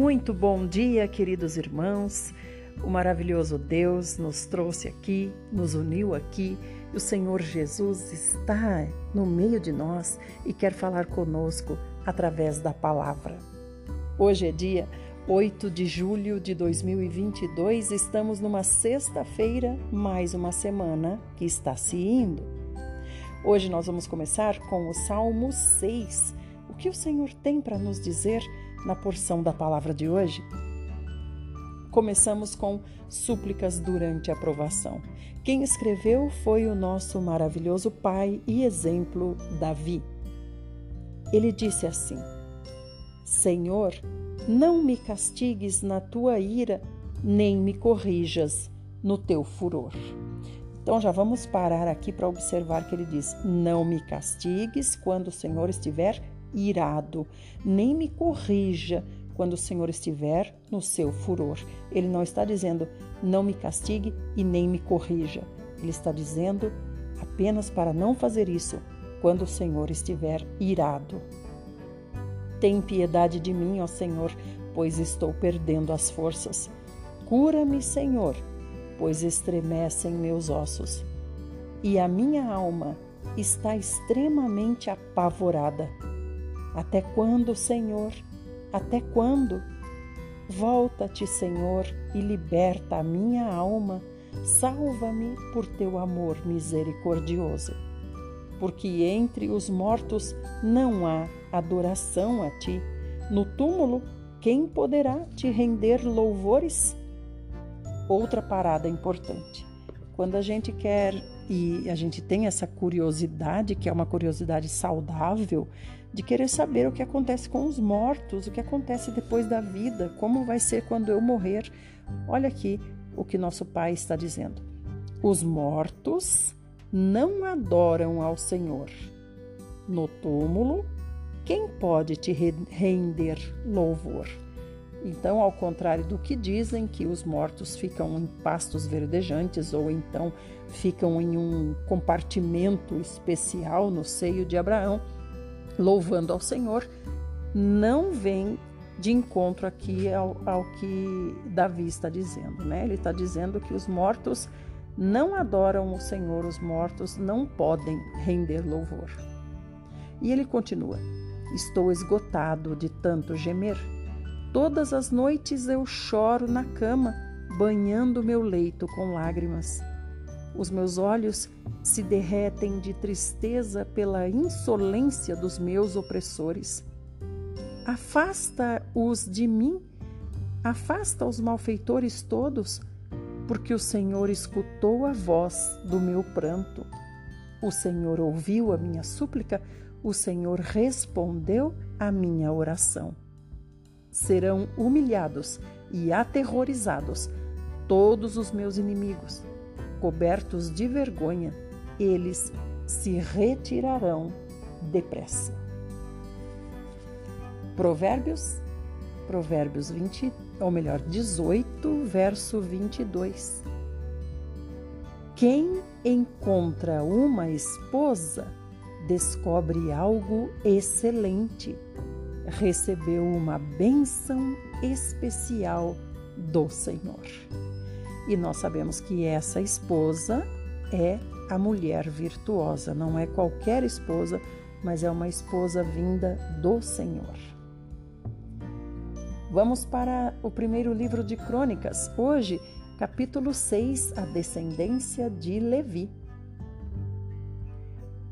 Muito bom dia, queridos irmãos. O maravilhoso Deus nos trouxe aqui, nos uniu aqui. E o Senhor Jesus está no meio de nós e quer falar conosco através da palavra. Hoje é dia 8 de julho de 2022, estamos numa sexta-feira, mais uma semana que está se indo. Hoje nós vamos começar com o Salmo 6. O que o Senhor tem para nos dizer? Na porção da palavra de hoje, começamos com súplicas durante a provação. Quem escreveu foi o nosso maravilhoso pai e exemplo, Davi. Ele disse assim: Senhor, não me castigues na tua ira, nem me corrijas no teu furor. Então já vamos parar aqui para observar que ele diz: Não me castigues quando o Senhor estiver irado, nem me corrija quando o Senhor estiver no seu furor. Ele não está dizendo, não me castigue e nem me corrija. Ele está dizendo apenas para não fazer isso quando o Senhor estiver irado. Tem piedade de mim, ó Senhor, pois estou perdendo as forças. Cura-me, Senhor, pois estremecem meus ossos. E a minha alma está extremamente apavorada. Até quando, Senhor? Até quando? Volta-te, Senhor, e liberta a minha alma. Salva-me por teu amor misericordioso. Porque entre os mortos não há adoração a ti. No túmulo, quem poderá te render louvores? Outra parada importante. Quando a gente quer e a gente tem essa curiosidade, que é uma curiosidade saudável, de querer saber o que acontece com os mortos, o que acontece depois da vida, como vai ser quando eu morrer. Olha aqui o que nosso Pai está dizendo. Os mortos não adoram ao Senhor. No túmulo, quem pode te render louvor? Então, ao contrário do que dizem que os mortos ficam em pastos verdejantes ou então ficam em um compartimento especial no seio de Abraão, louvando ao Senhor, não vem de encontro aqui ao, ao que Davi está dizendo, né? Ele está dizendo que os mortos não adoram o Senhor, os mortos não podem render louvor. E ele continua: Estou esgotado de tanto gemer. Todas as noites eu choro na cama, banhando meu leito com lágrimas. Os meus olhos se derretem de tristeza pela insolência dos meus opressores. Afasta-os de mim, afasta os malfeitores todos, porque o Senhor escutou a voz do meu pranto. O Senhor ouviu a minha súplica, o Senhor respondeu à minha oração. Serão humilhados e aterrorizados todos os meus inimigos cobertos de vergonha, eles se retirarão depressa. Provérbios, Provérbios 20, ou melhor, 18, verso 22. Quem encontra uma esposa descobre algo excelente, recebeu uma bênção especial do Senhor. E nós sabemos que essa esposa é a mulher virtuosa, não é qualquer esposa, mas é uma esposa vinda do Senhor. Vamos para o primeiro livro de Crônicas, hoje, capítulo 6, a descendência de Levi.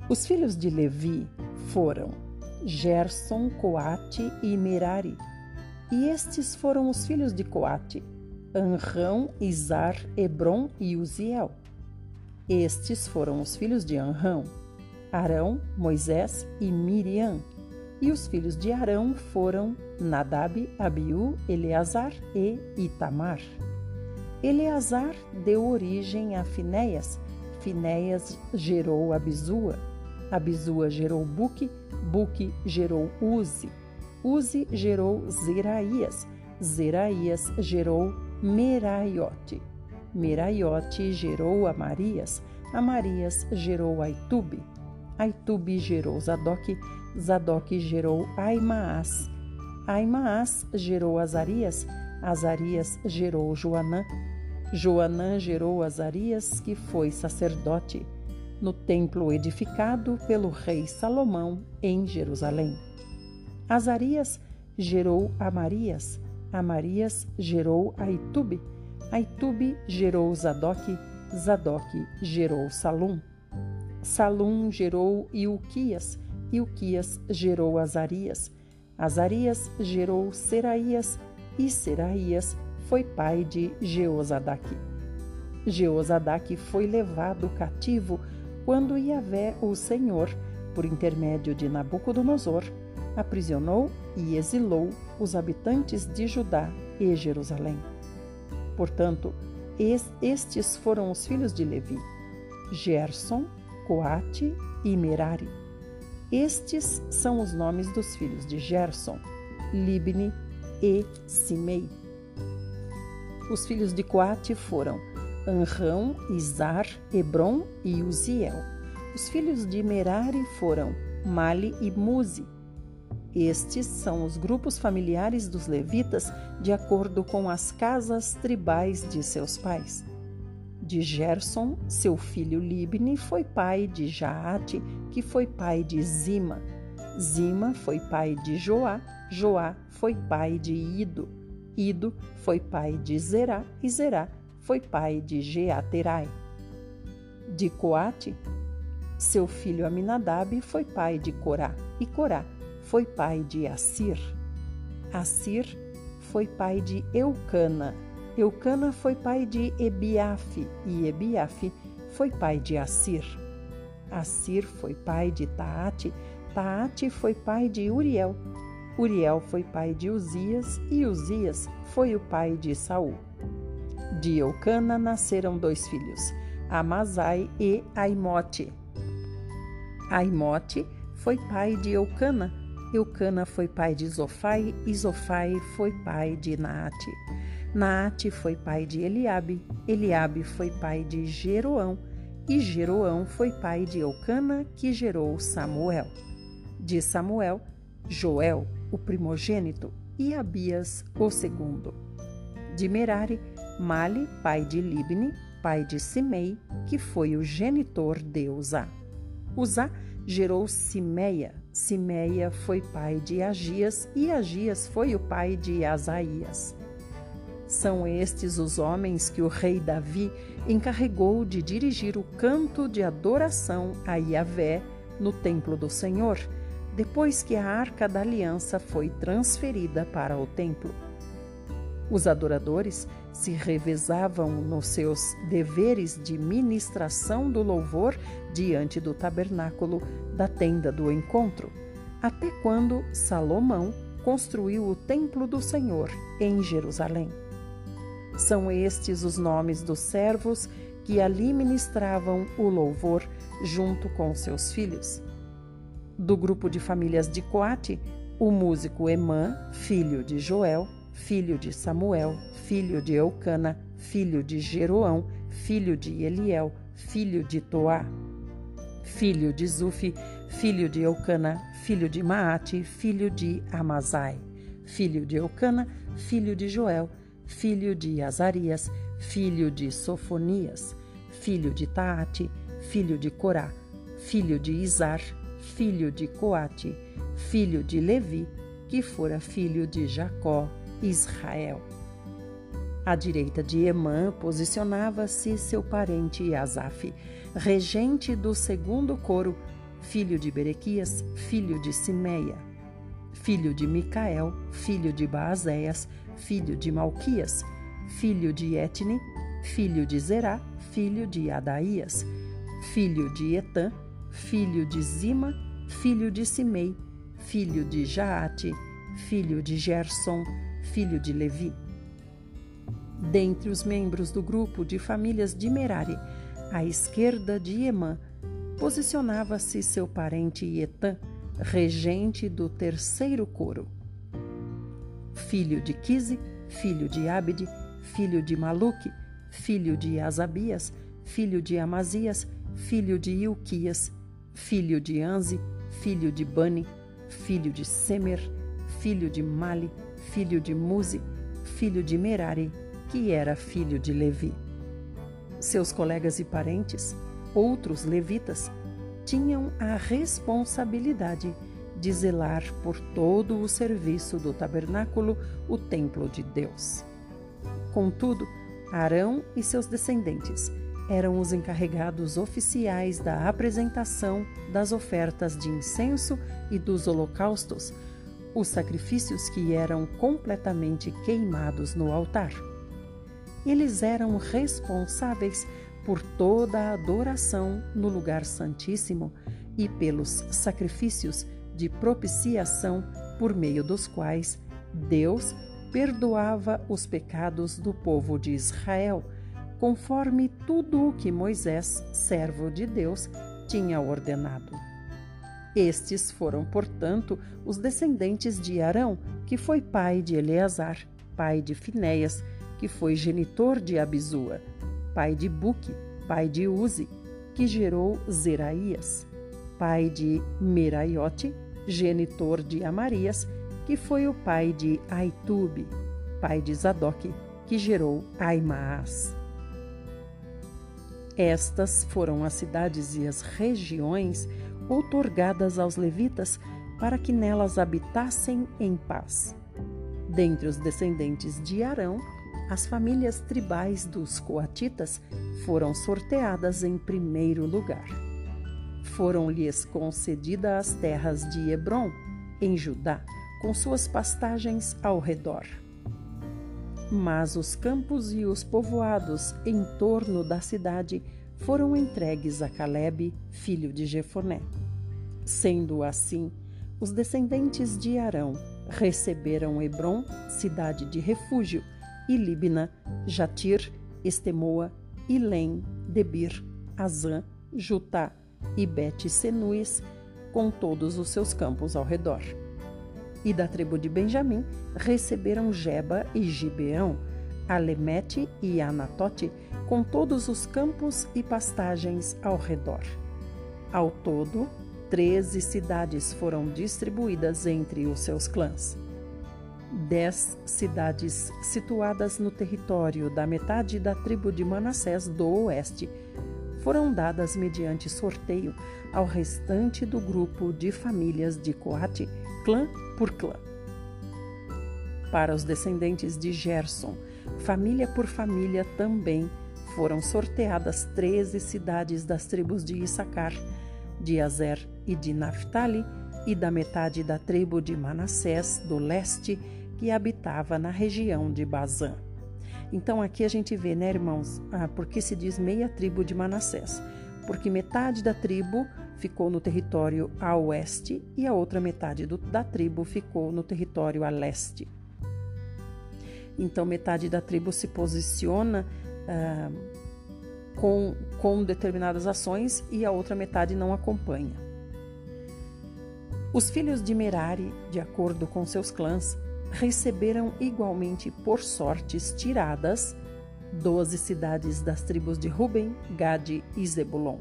Os filhos de Levi foram Gerson, Coate e Merari. E estes foram os filhos de Coate, Anrão, Izar, Hebron e Uziel. Estes foram os filhos de Anrão, Arão, Moisés e Miriam. E os filhos de Arão foram Nadab, Abiú, Eleazar e Itamar. Eleazar deu origem a Finéias. Finéias gerou Abizua. Abizua gerou Buque. Buque gerou Uzi. Uzi gerou Zeraías. Zeraías gerou Meraiote. Meraiote gerou Amarias, Amarias gerou Aitube, Aitube gerou Zadok, Zadok gerou Aimaas, Aimaas gerou Azarias, Azarias gerou Joanã, Joanã gerou Azarias, que foi sacerdote, no templo edificado pelo rei Salomão em Jerusalém. Azarias gerou Amarias, Amarias gerou Aitube, Aitube gerou Zadok, Zadok gerou Salum. Salum gerou Ilquias, Ilquias gerou Azarias, Azarias gerou Seraías e Seraías foi pai de Jeozadaque. Jeozadaque foi levado cativo quando Yahvé, o Senhor, por intermédio de Nabucodonosor, aprisionou e exilou os habitantes de Judá e Jerusalém. Portanto, estes foram os filhos de Levi: Gerson, Coate e Merari. Estes são os nomes dos filhos de Gerson, Libni e Simei. Os filhos de Coate foram Anrão, Izar, Hebron e Uziel. Os filhos de Merari foram Mali e Muzi. Estes são os grupos familiares dos levitas de acordo com as casas tribais de seus pais. De Gerson, seu filho Libni foi pai de Jaate, que foi pai de Zima. Zima foi pai de Joá, Joá foi pai de Ido. Ido foi pai de Zerá e Zerá foi pai de Jeaterai. De Coate, seu filho Aminadab foi pai de Corá e Corá foi pai de Assir. Assir foi pai de Eucana. Eucana foi pai de Ebiafe e Ebiafe foi pai de Assir. Assir foi pai de Taate, Taate foi pai de Uriel. Uriel foi pai de Uzias e Uzias foi o pai de Saul. De Eucana nasceram dois filhos, Amazai e Aimote. Aimote foi pai de Eucana, Eucana foi pai de Zofai e Zofai foi pai de Naate. Naate foi pai de Eliabe, Eliabe foi pai de Jeroão e Jeroão foi pai de Eucana, que gerou Samuel. De Samuel, Joel, o primogênito, e Abias, o segundo. De Merari, Mali, pai de Libni, pai de Simei, que foi o genitor de Uzá. Uzá gerou Simeia, Simeia foi pai de Agias e Agias foi o pai de Asaías. São estes os homens que o rei Davi encarregou de dirigir o canto de adoração a Yahvé no templo do Senhor, depois que a arca da aliança foi transferida para o templo. Os adoradores se revezavam nos seus deveres de ministração do louvor diante do tabernáculo da tenda do encontro, até quando Salomão construiu o templo do Senhor em Jerusalém. São estes os nomes dos servos que ali ministravam o louvor junto com seus filhos. Do grupo de famílias de Coate, o músico Emã, filho de Joel, filho de Samuel, filho de Eucana, filho de Jeroão, filho de Eliel, filho de Toá, filho de Zufi, filho de Eucana, filho de Maate, filho de Amazai, filho de Eucana, filho de Joel, filho de Azarias, filho de Sofonias, filho de Taate, filho de Corá, filho de Izar, filho de Coate, filho de Levi, que fora filho de Jacó, Israel. À direita de Emã posicionava-se seu parente Asaf, regente do segundo coro, filho de Berequias, filho de Simeia, filho de Micael, filho de Baazéias, filho de Malquias, filho de Etne, filho de Zerá, filho de Adaías, filho de Etã, filho de Zima, filho de Simei, filho de Jaate, filho de Gerson, filho de Levi. Dentre os membros do grupo de famílias de Merari, à esquerda de Emã, posicionava-se seu parente Etã, regente do terceiro coro. Filho de Quise, filho de Abde, filho de Maluque, filho de Asabias, filho de Amazias, filho de Ilquias, filho de Anze, filho de Bani, filho de Semer, filho de Mali, filho de Muzi, filho de Merari, que era filho de Levi. Seus colegas e parentes, outros levitas, tinham a responsabilidade de zelar por todo o serviço do tabernáculo, o templo de Deus. Contudo, Arão e seus descendentes eram os encarregados oficiais da apresentação das ofertas de incenso e dos holocaustos, os sacrifícios que eram completamente queimados no altar. Eles eram responsáveis por toda a adoração no lugar santíssimo e pelos sacrifícios de propiciação por meio dos quais Deus perdoava os pecados do povo de Israel, conforme tudo o que Moisés, servo de Deus, tinha ordenado. Estes foram, portanto, os descendentes de Arão, que foi pai de Eleazar, pai de Finéias, que foi genitor de Abisua, pai de Buque, pai de Uzi, que gerou Zeraías, pai de Meraiote, genitor de Amarias, que foi o pai de Aitube, pai de Zadok, que gerou Aimaas. Estas foram as cidades e as regiões outorgadas aos levitas para que nelas habitassem em paz. Dentre os descendentes de Arão, as famílias tribais dos coatitas foram sorteadas em primeiro lugar. Foram-lhes concedidas as terras de Hebron, em Judá, com suas pastagens ao redor. Mas os campos e os povoados em torno da cidade foram entregues a Caleb, filho de Jefoné. Sendo assim, os descendentes de Arão receberam Hebron, cidade de refúgio, e Libna, Jatir, Estemoa, Ilém, Debir, Azã, Jutá e Bet-Senuis, com todos os seus campos ao redor. E da tribo de Benjamim receberam Geba e Gibeão, Alemete e Anatote, com todos os campos e pastagens ao redor. Ao todo, treze cidades foram distribuídas entre os seus clãs. Dez cidades situadas no território da metade da tribo de Manassés do oeste foram dadas mediante sorteio ao restante do grupo de famílias de Coate, clã por clã. Para os descendentes de Gerson, família por família também foram sorteadas treze cidades das tribos de Issacar, de Azer e de Naphtali, e da metade da tribo de Manassés do leste, que habitava na região de Bazã. Então aqui a gente vê, né, irmãos, ah, porque se diz meia tribo de Manassés? Porque metade da tribo ficou no território a oeste e a outra metade do, da tribo ficou no território a leste. Então, metade da tribo se posiciona ah, com, com determinadas ações e a outra metade não acompanha. Os filhos de Merari, de acordo com seus clãs, receberam igualmente por sortes tiradas doze cidades das tribos de Ruben, Gade e Zebulon.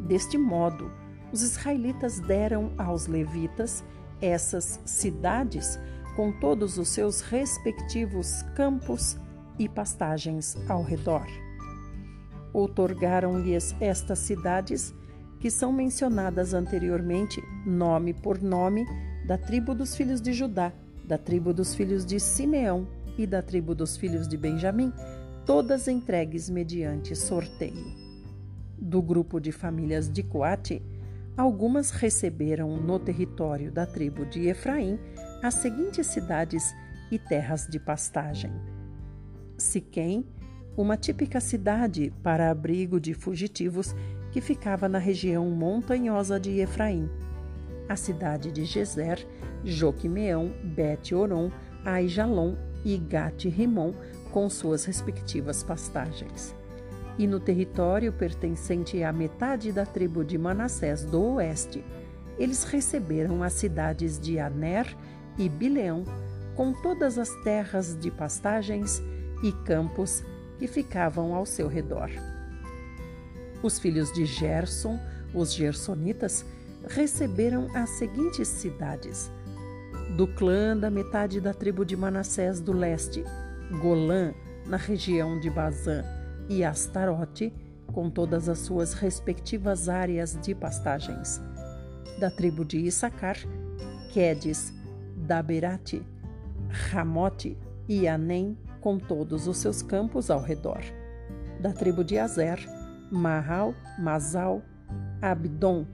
Deste modo, os israelitas deram aos levitas essas cidades com todos os seus respectivos campos e pastagens ao redor. Outorgaram-lhes estas cidades, que são mencionadas anteriormente, nome por nome, da tribo dos filhos de Judá, da tribo dos filhos de Simeão e da tribo dos filhos de Benjamim, todas entregues mediante sorteio. Do grupo de famílias de Coate, algumas receberam no território da tribo de Efraim as seguintes cidades e terras de pastagem: Siquém, uma típica cidade para abrigo de fugitivos que ficava na região montanhosa de Efraim. A cidade de Gezer, Joquimeão, Bet-Oron, Aijalon e Gat-Rimon, com suas respectivas pastagens. E no território pertencente à metade da tribo de Manassés do oeste, eles receberam as cidades de Aner e Bileão, com todas as terras de pastagens e campos que ficavam ao seu redor. Os filhos de Gerson, os gersonitas, receberam as seguintes cidades: do clã da metade da tribo de Manassés do leste, Golã, na região de Bazã, e Astarote, com todas as suas respectivas áreas de pastagens. Da tribo de Issacar, Quedes, Daberate, Ramote e Anem, com todos os seus campos ao redor. Da tribo de Azer, Mahal, Mazal, Abdon,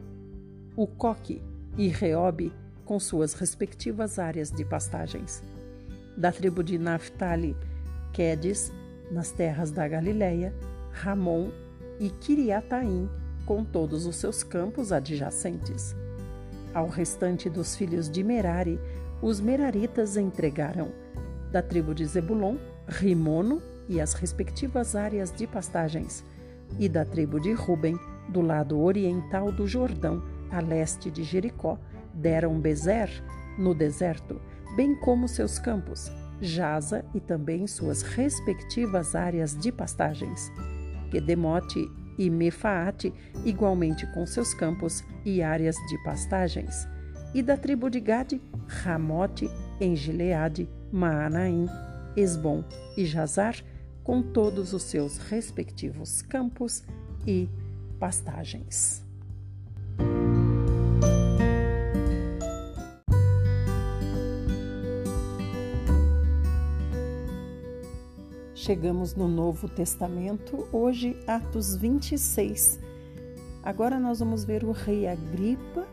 Ucoque e Reobe, com suas respectivas áreas de pastagens. Da tribo de Naphtali, Quedes, nas terras da Galileia, Ramon e Kiriataim, com todos os seus campos adjacentes. Ao restante dos filhos de Merari, os Meraritas entregaram, da tribo de Zebulon, Rimono e as respectivas áreas de pastagens, e da tribo de Ruben, do lado oriental do Jordão, a leste de Jericó, deram Bezer, no deserto, bem como seus campos, Jaza e também suas respectivas áreas de pastagens, Kedemote e Mefaate, igualmente com seus campos e áreas de pastagens, e da tribo de Gade, Ramote, em Gileade, Maanaim, Esbom e Jazar, com todos os seus respectivos campos e pastagens. Chegamos no Novo Testamento, hoje Atos 26. Agora nós vamos ver o rei Agripa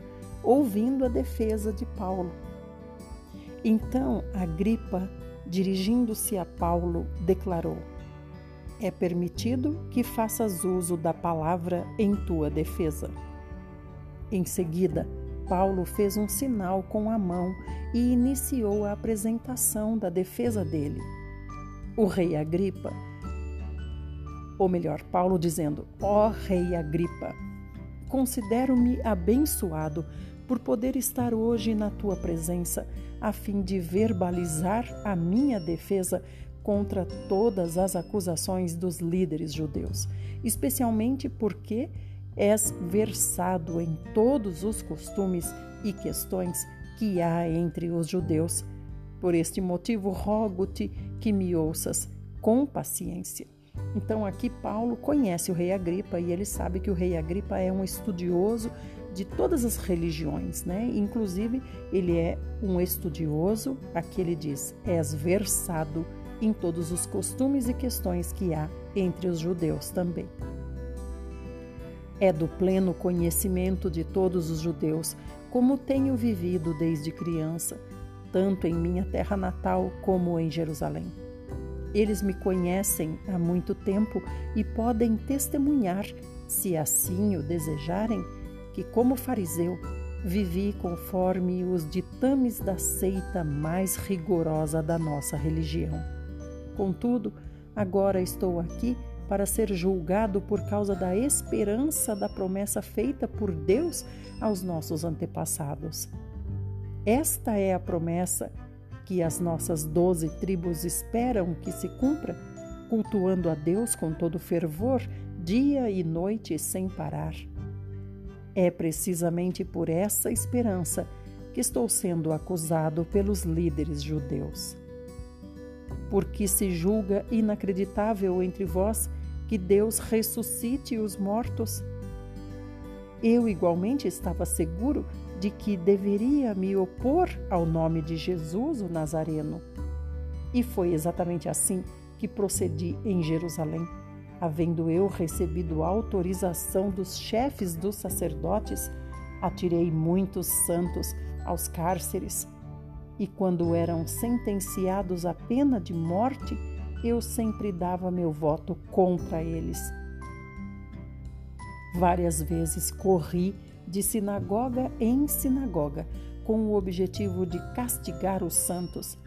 ouvindo a defesa de Paulo. Então Agripa, dirigindo-se a Paulo, declarou: É permitido que faças uso da palavra em tua defesa. Em seguida, Paulo fez um sinal com a mão e iniciou a apresentação da defesa dele o rei Agripa, ou melhor, Paulo dizendo: Ó oh, rei Agripa, considero-me abençoado por poder estar hoje na tua presença, a fim de verbalizar a minha defesa contra todas as acusações dos líderes judeus, especialmente porque és versado em todos os costumes e questões que há entre os judeus por este motivo, rogo-te que me ouças com paciência. Então, aqui Paulo conhece o rei Agripa e ele sabe que o rei Agripa é um estudioso de todas as religiões, né? Inclusive, ele é um estudioso, aqui ele diz, és versado em todos os costumes e questões que há entre os judeus também. É do pleno conhecimento de todos os judeus, como tenho vivido desde criança tanto em minha terra natal como em Jerusalém. Eles me conhecem há muito tempo e podem testemunhar, se assim o desejarem, que, como fariseu, vivi conforme os ditames da seita mais rigorosa da nossa religião. Contudo, agora estou aqui para ser julgado por causa da esperança da promessa feita por Deus aos nossos antepassados. Esta é a promessa que as nossas doze tribos esperam que se cumpra, cultuando a Deus com todo fervor, dia e noite sem parar. É precisamente por essa esperança que estou sendo acusado pelos líderes judeus. Porque se julga inacreditável entre vós que Deus ressuscite os mortos? Eu igualmente estava seguro de que deveria me opor ao nome de Jesus o Nazareno. E foi exatamente assim que procedi em Jerusalém, havendo eu recebido autorização dos chefes dos sacerdotes, atirei muitos santos aos cárceres. E quando eram sentenciados à pena de morte, eu sempre dava meu voto contra eles. Várias vezes corri de sinagoga em sinagoga, com o objetivo de castigar os santos,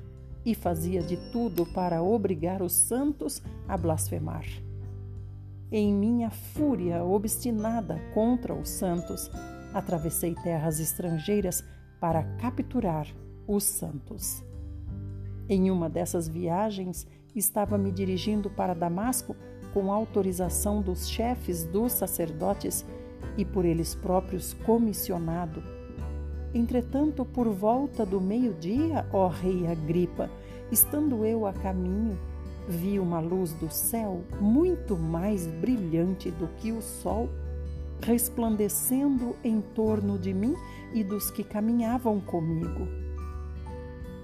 e fazia de tudo para obrigar os santos a blasfemar. Em minha fúria obstinada contra os santos, atravessei terras estrangeiras para capturar os santos. Em uma dessas viagens, estava me dirigindo para Damasco com autorização dos chefes dos sacerdotes e por eles próprios comissionado. Entretanto, por volta do meio-dia, ó rei Agripa, estando eu a caminho, vi uma luz do céu muito mais brilhante do que o sol, resplandecendo em torno de mim e dos que caminhavam comigo.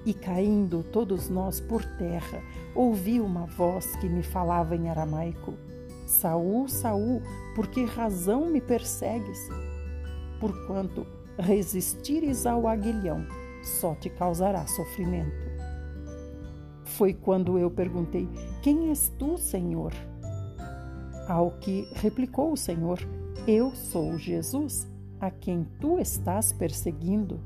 E caindo todos nós por terra, ouvi uma voz que me falava em aramaico: Saul, Saul, por que razão me persegues? Porquanto resistires ao aguilhão, só te causará sofrimento. Foi quando eu perguntei: Quem és tu, Senhor? Ao que replicou o Senhor: Eu sou Jesus, a quem tu estás perseguindo.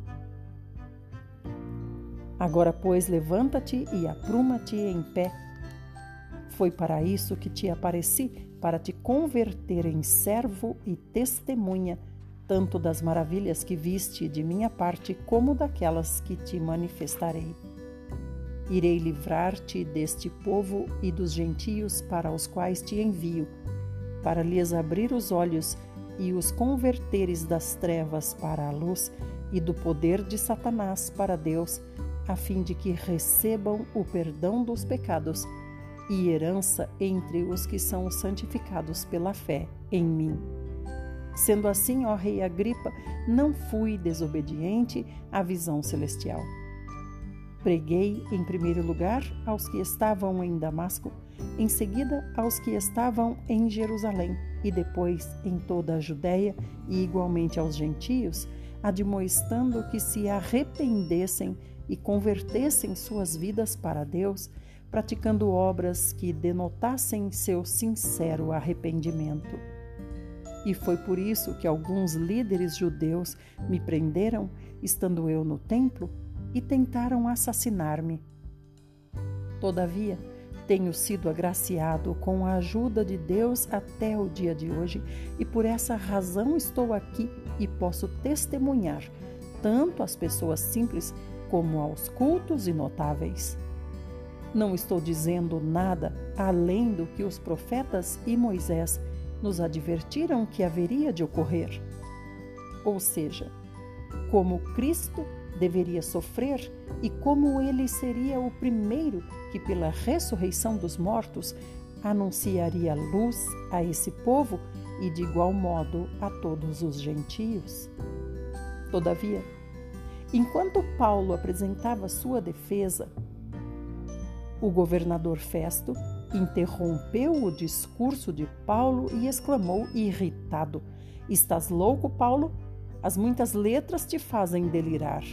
Agora, pois, levanta-te e apruma-te em pé. Foi para isso que te apareci, para te converter em servo e testemunha tanto das maravilhas que viste de minha parte, como daquelas que te manifestarei. Irei livrar-te deste povo e dos gentios para os quais te envio, para lhes abrir os olhos e os converteres das trevas para a luz e do poder de Satanás para Deus, a fim de que recebam o perdão dos pecados e herança entre os que são santificados pela fé em mim. Sendo assim, ó rei Agripa, não fui desobediente à visão celestial. Preguei em primeiro lugar aos que estavam em Damasco, em seguida aos que estavam em Jerusalém e depois em toda a Judéia e igualmente aos gentios, admoestando que se arrependessem e convertessem suas vidas para Deus, praticando obras que denotassem seu sincero arrependimento. E foi por isso que alguns líderes judeus me prenderam, estando eu no templo, e tentaram assassinar-me. Todavia, tenho sido agraciado com a ajuda de Deus até o dia de hoje, e por essa razão estou aqui e posso testemunhar tanto às pessoas simples como aos cultos e notáveis. Não estou dizendo nada além do que os profetas e Moisés nos advertiram que haveria de ocorrer. Ou seja, como Cristo deveria sofrer e como ele seria o primeiro que, pela ressurreição dos mortos, anunciaria luz a esse povo e, de igual modo, a todos os gentios. Todavia, enquanto Paulo apresentava sua defesa, o governador Festo interrompeu o discurso de Paulo e exclamou, irritado: Estás louco, Paulo? As muitas letras te fazem delirar.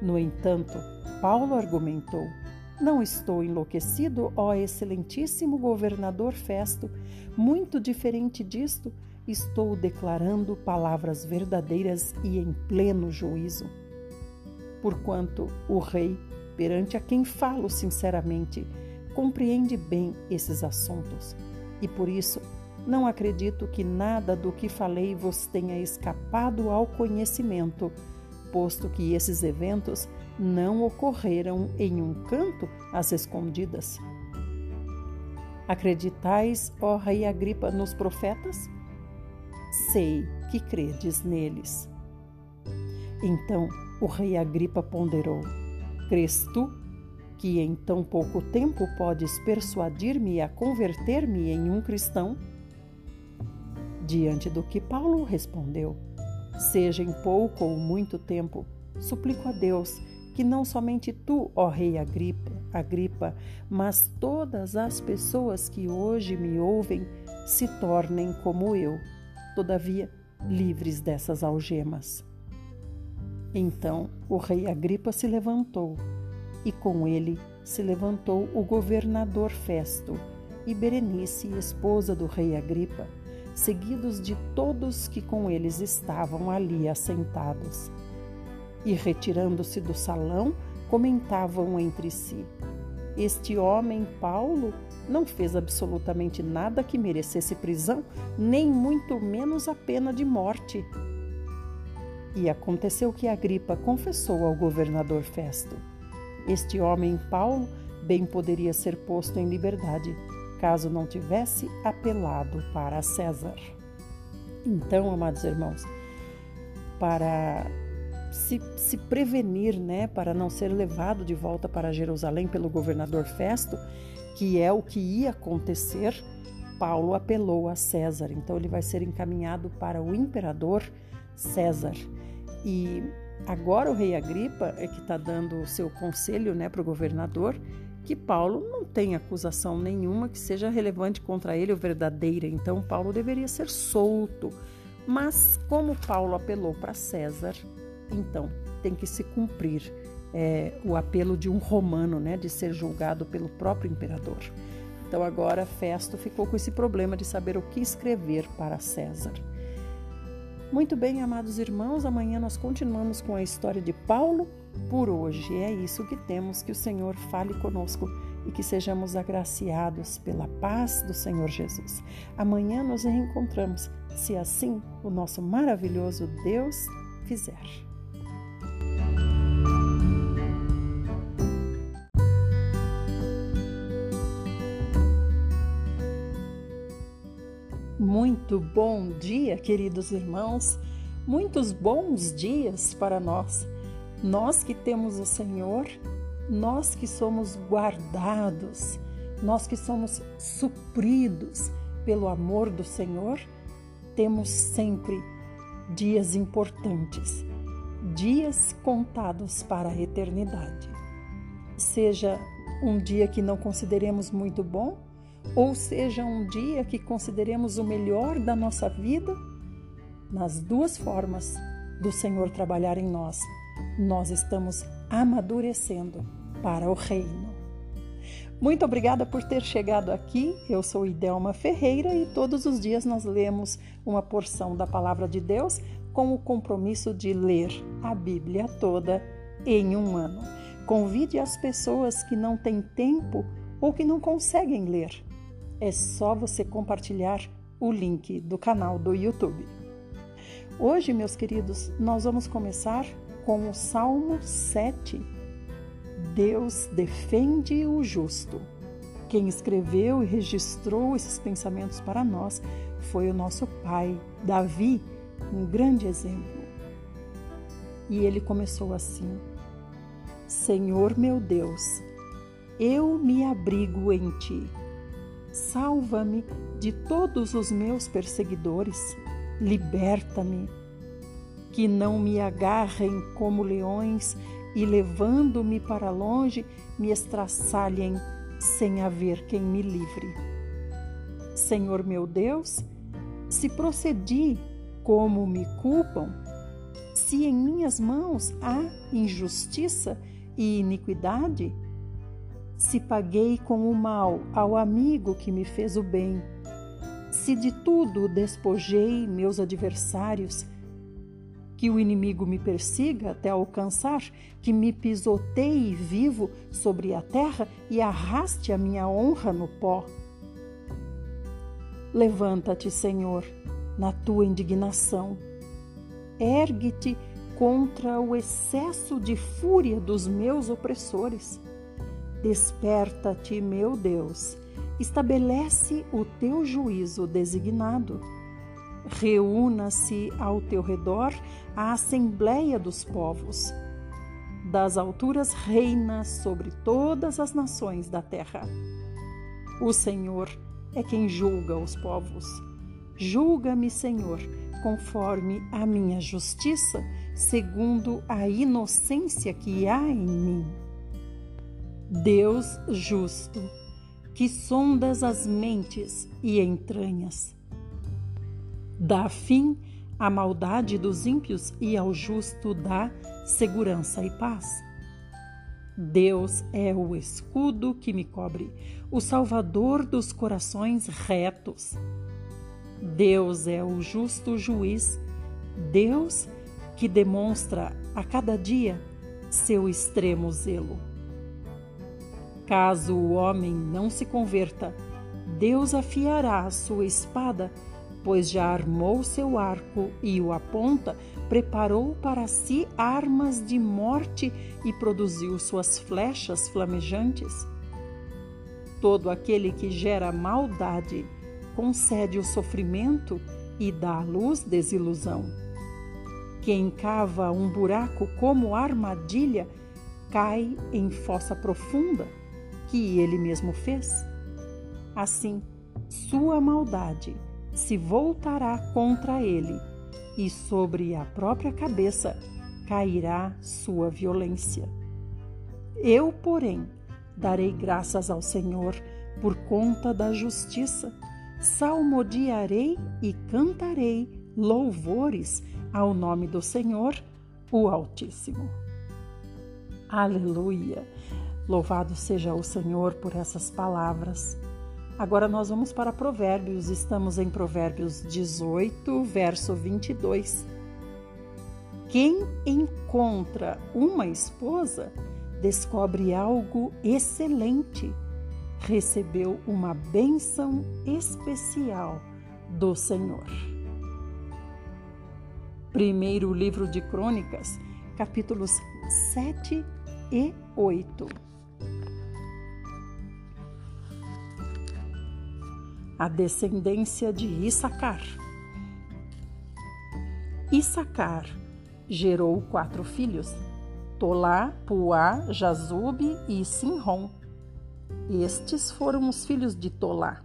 No entanto, Paulo argumentou: Não estou enlouquecido, ó excelentíssimo governador Festo. Muito diferente disto, estou declarando palavras verdadeiras e em pleno juízo. Porquanto o rei, perante a quem falo sinceramente, compreende bem esses assuntos e por isso não acredito que nada do que falei vos tenha escapado ao conhecimento, posto que esses eventos não ocorreram em um canto às escondidas. Acreditais, ó Rei Agripa, nos profetas? Sei que credes neles. Então o rei Agripa ponderou: Crês tu que em tão pouco tempo podes persuadir-me a converter-me em um cristão? Diante do que Paulo respondeu: Seja em pouco ou muito tempo, suplico a Deus que não somente tu, ó rei Agripa, mas todas as pessoas que hoje me ouvem se tornem como eu, todavia livres dessas algemas. Então o rei Agripa se levantou e com ele se levantou o governador Festo e Berenice, esposa do rei Agripa, seguidos de todos que com eles estavam ali assentados. E retirando-se do salão, comentavam entre si: Este homem, Paulo, não fez absolutamente nada que merecesse prisão, nem muito menos a pena de morte. E aconteceu que Agripa confessou ao governador Festo: este homem, Paulo, bem poderia ser posto em liberdade, caso não tivesse apelado para César. Então, amados irmãos, para se, se prevenir, né, para não ser levado de volta para Jerusalém pelo governador Festo, que é o que ia acontecer, Paulo apelou a César. Então ele vai ser encaminhado para o imperador César. E agora o rei Agripa é que está dando o seu conselho né, para o governador que Paulo não tem acusação nenhuma que seja relevante contra ele ou verdadeira. Então Paulo deveria ser solto. Mas como Paulo apelou para César, então tem que se cumprir é, o apelo de um romano, né, de ser julgado pelo próprio imperador. Então agora Festo ficou com esse problema de saber o que escrever para César. Muito bem, amados irmãos, amanhã nós continuamos com a história de Paulo. Por hoje é isso que temos, que o Senhor fale conosco e que sejamos agraciados pela paz do Senhor Jesus. Amanhã nos reencontramos, se assim o nosso maravilhoso Deus fizer. Muito bom dia, queridos irmãos. Muitos bons dias para nós. Nós que temos o Senhor, nós que somos guardados, nós que somos supridos pelo amor do Senhor, temos sempre dias importantes, dias contados para a eternidade. Seja um dia que não consideremos muito bom, ou seja um dia que consideremos o melhor da nossa vida, nas duas formas do Senhor trabalhar em nós, nós estamos amadurecendo para o reino. Muito obrigada por ter chegado aqui. Eu sou Idelma Ferreira e todos os dias nós lemos uma porção da palavra de Deus com o compromisso de ler a Bíblia toda em um ano. Convide as pessoas que não têm tempo ou que não conseguem ler é só você compartilhar o link do canal do YouTube. Hoje, meus queridos, nós vamos começar com o Salmo 7. Deus defende o justo. Quem escreveu e registrou esses pensamentos para nós foi o nosso pai, Davi, um grande exemplo. E ele começou assim: Senhor meu Deus, eu me abrigo em ti Salva-me de todos os meus perseguidores, liberta-me. Que não me agarrem como leões e, levando-me para longe, me estraçalhem sem haver quem me livre. Senhor meu Deus, se procedi como me culpam, se em minhas mãos há injustiça e iniquidade, se paguei com o mal ao amigo que me fez o bem, se de tudo despojei meus adversários, que o inimigo me persiga até alcançar, que me pisoteie vivo sobre a terra e arraste a minha honra no pó. Levanta-te, Senhor, na tua indignação. Ergue-te contra o excesso de fúria dos meus opressores Desperta-te, meu Deus, estabelece o teu juízo designado. Reúna-se ao teu redor a assembleia dos povos. Das alturas reina sobre todas as nações da terra. O Senhor é quem julga os povos. Julga-me, Senhor, conforme a minha justiça, segundo a inocência que há em mim. Deus justo, que sondas as mentes e entranhas. Dá fim à maldade dos ímpios e ao justo dá segurança e paz. Deus é o escudo que me cobre, o salvador dos corações retos. Deus é o justo juiz, Deus que demonstra a cada dia seu extremo zelo. Caso o homem não se converta, Deus afiará a sua espada, pois já armou seu arco e o aponta, preparou para si armas de morte e produziu suas flechas flamejantes. Todo aquele que gera maldade concede o sofrimento e dá à luz desilusão. Quem cava um buraco como armadilha cai em fossa profunda que ele mesmo fez. Assim, sua maldade se voltará contra ele e sobre a própria cabeça cairá sua violência. Eu, porém, darei graças ao Senhor por conta da justiça, salmodiarei e cantarei louvores ao nome do Senhor, o Altíssimo. Aleluia! Louvado seja o Senhor por essas palavras. Agora nós vamos para Provérbios, estamos em Provérbios 18, verso 22. Quem encontra uma esposa descobre algo excelente, recebeu uma bênção especial do Senhor. Primeiro livro de Crônicas, capítulos 7 e 8. A descendência de Issacar. Issacar gerou quatro filhos: Tolá, Puá, Jazube e Sinrom. Estes foram os filhos de Tolá: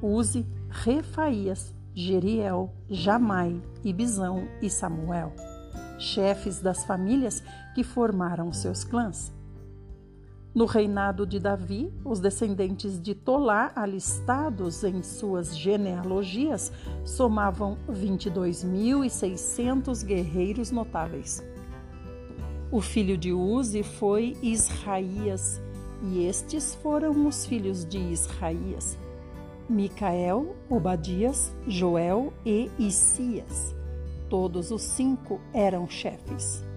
Uzi, Refaías, Jeriel, Jamai, Ibizão e Samuel, chefes das famílias que formaram seus clãs. No reinado de Davi, os descendentes de Tolá, alistados em suas genealogias, somavam 22.600 guerreiros notáveis. O filho de Uzi foi Israías, e estes foram os filhos de Israías: Micael, Obadias, Joel e Isias. Todos os cinco eram chefes.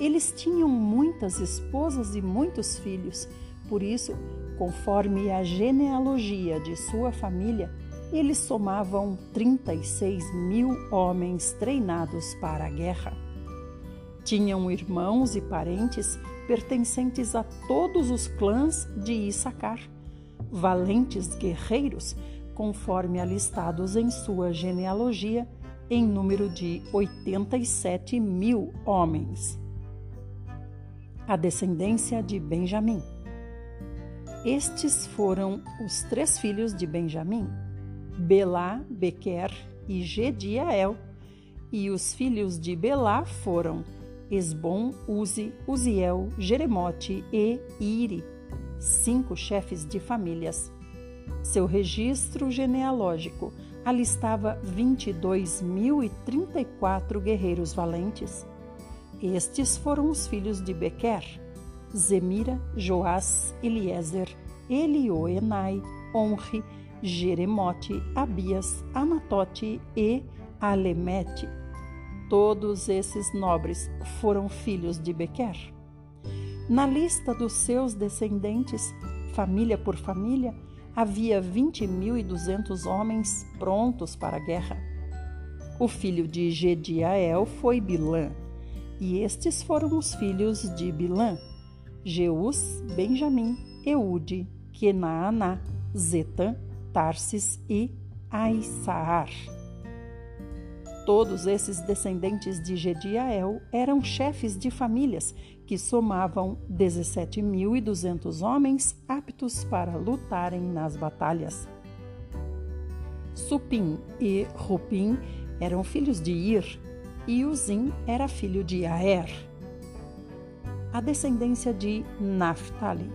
Eles tinham muitas esposas e muitos filhos, por isso, conforme a genealogia de sua família, eles somavam 36 mil homens treinados para a guerra. Tinham irmãos e parentes pertencentes a todos os clãs de Issacar, valentes guerreiros, conforme alistados em sua genealogia, em número de 87 mil homens a descendência de Benjamim. Estes foram os três filhos de Benjamim, Belá, Bequer e Gediael, e os filhos de Belá foram Esbom, Uzi, Uziel, Jeremote e Iri, cinco chefes de famílias. Seu registro genealógico alistava 22.034 guerreiros valentes. Estes foram os filhos de Bequer, Zemira, Joás, Eliezer, Elioenai, Onri, Jeremote, Abias, Anatote e Alemete. Todos esses nobres foram filhos de Bequer. Na lista dos seus descendentes, família por família, havia 20.200 homens prontos para a guerra. O filho de Gediael foi Bilã, e estes foram os filhos de Bilã: Jeus, Benjamim, Eude, Kenaaná, Zetã, Tarsis e Aissaar. Todos esses descendentes de Gediael eram chefes de famílias que somavam 17.200 homens aptos para lutarem nas batalhas. Supim e Rupim eram filhos de Ir, e Uzim era filho de Aer. A descendência de Naphtali.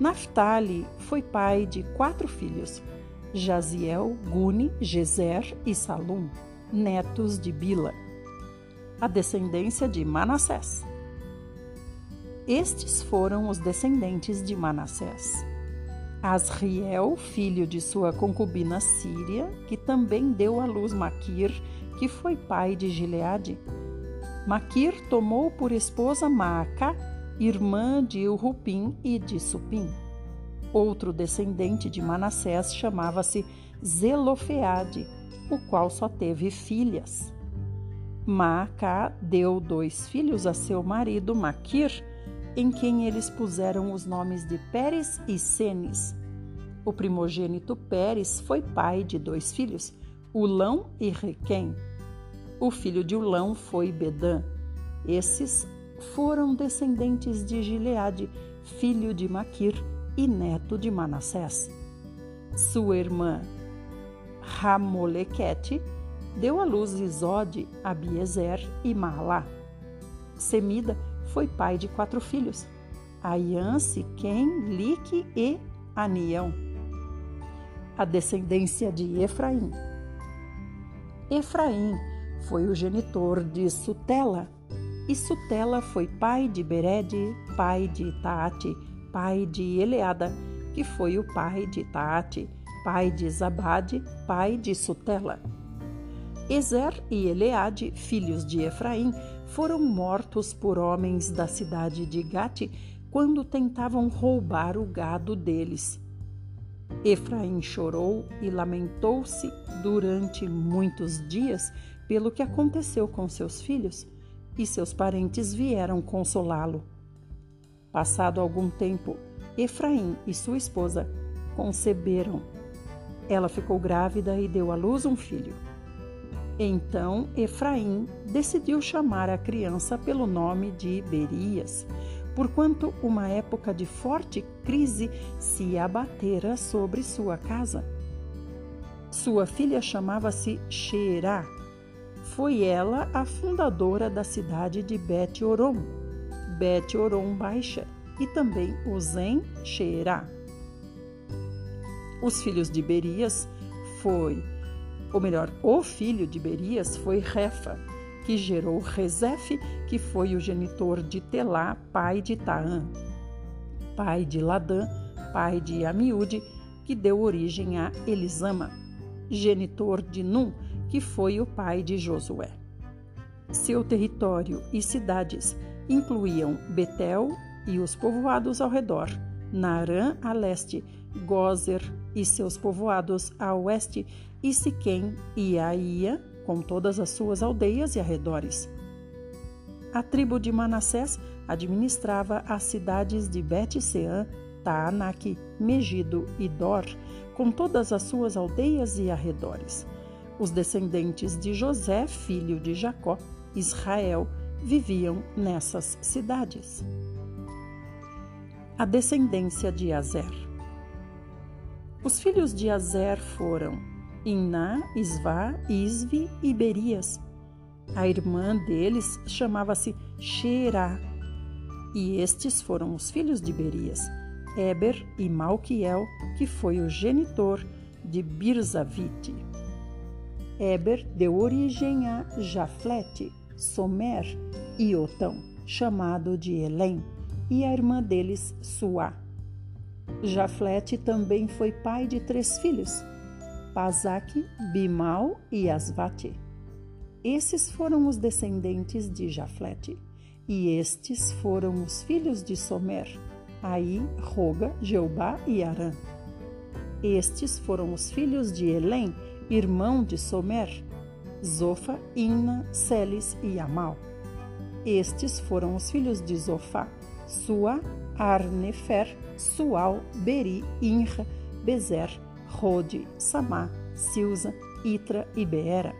Naphtali foi pai de quatro filhos: Jaziel, Guni, Gezer e Salum, netos de Bila. A descendência de Manassés. Estes foram os descendentes de Manassés. Asriel, filho de sua concubina Síria, que também deu à luz Maquir, que foi pai de Gileade. Maquir tomou por esposa Maaca, irmã de Urupim e de Supim. Outro descendente de Manassés chamava-se Zelofeade, o qual só teve filhas. Maaca deu dois filhos a seu marido Maquir, em quem eles puseram os nomes de Pérez e Senes. O primogênito Pérez foi pai de dois filhos, Ulão e Requém. O filho de Ulão foi Bedã. Esses foram descendentes de Gileade, filho de Maquir e neto de Manassés. Sua irmã Ramolequete deu à luz Isode, Abiezer e Malá. Semida foi pai de quatro filhos, Aian, Siquém, Lique e Anião. A descendência de Efraim. Efraim foi o genitor de Sutela, e Sutela foi pai de Berede, pai de Taate, pai de Eleada, que foi o pai de Taate, pai de Zabade, pai de Sutela. Ezer e Eleade, filhos de Efraim, foram mortos por homens da cidade de Gate quando tentavam roubar o gado deles. Efraim chorou e lamentou-se durante muitos dias pelo que aconteceu com seus filhos, e seus parentes vieram consolá-lo. Passado algum tempo, Efraim e sua esposa conceberam. Ela ficou grávida e deu à luz um filho. Então Efraim decidiu chamar a criança pelo nome de Berias, porquanto uma época de forte crise se abatera sobre sua casa. Sua filha chamava-se Xerá foi ela a fundadora da cidade de Bet-Orom, Bet-Orom Baixa e também Uzen Sheerá. Os filhos de Berias foi, ou melhor, o filho de Berias foi Refa, que gerou Rezef, que foi o genitor de Telá, pai de Taã, pai de Ladã, pai de Amiúde, que deu origem a Elisama, genitor de Num, que foi o pai de Josué. Seu território e cidades incluíam Betel e os povoados ao redor, Naarã a leste, Gozer e seus povoados a oeste, e Siquém e Aia, com todas as suas aldeias e arredores. A tribo de Manassés administrava as cidades de Bet-Seã, Megido e Dor, com todas as suas aldeias e arredores. Os descendentes de José, filho de Jacó, Israel, viviam nessas cidades. A descendência de Azer. Os filhos de Azer foram Iná, Isvá, Isvi e Berias. A irmã deles chamava-se Xerá. E estes foram os filhos de Berias, Eber e Malquiel, que foi o genitor de Birzavite. Eber deu origem a Jaflete, Somer e Otão, chamado de Elém, e a irmã deles, Suá. Jaflete também foi pai de três filhos, Pazaque, Bimal e Asvate. Esses foram os descendentes de Jaflete, e estes foram os filhos de Somer, Aí, Roga, Jeubá e Arã. Estes foram os filhos de Elém, irmão de Somer, Zofa, Inna, Celis e Amal. Estes foram os filhos de Zofá, Sua, Arnefer, Sual, Beri, Inra, Bezer, Rode, Samá, Silza, Itra e Beera.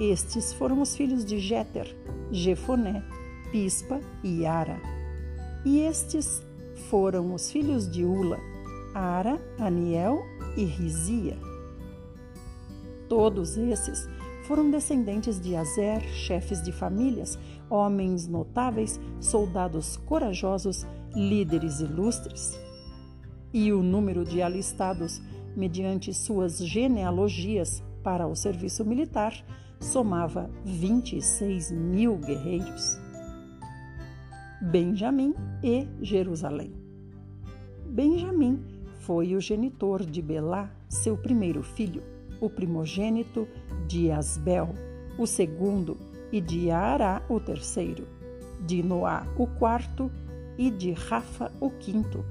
Estes foram os filhos de Jéter, Jefoné, Pispa e Ara. E estes foram os filhos de Ula, Ara, Aniel e Rizia. Todos esses foram descendentes de Azer, chefes de famílias, homens notáveis, soldados corajosos, líderes ilustres. E o número de alistados, mediante suas genealogias para o serviço militar, somava 26 mil guerreiros. Benjamim e Jerusalém. Benjamim foi o genitor de Belá, seu primeiro filho o primogênito, de Asbel, o segundo, e de Ará, o terceiro, de Noá, o quarto, e de Rafa, o quinto.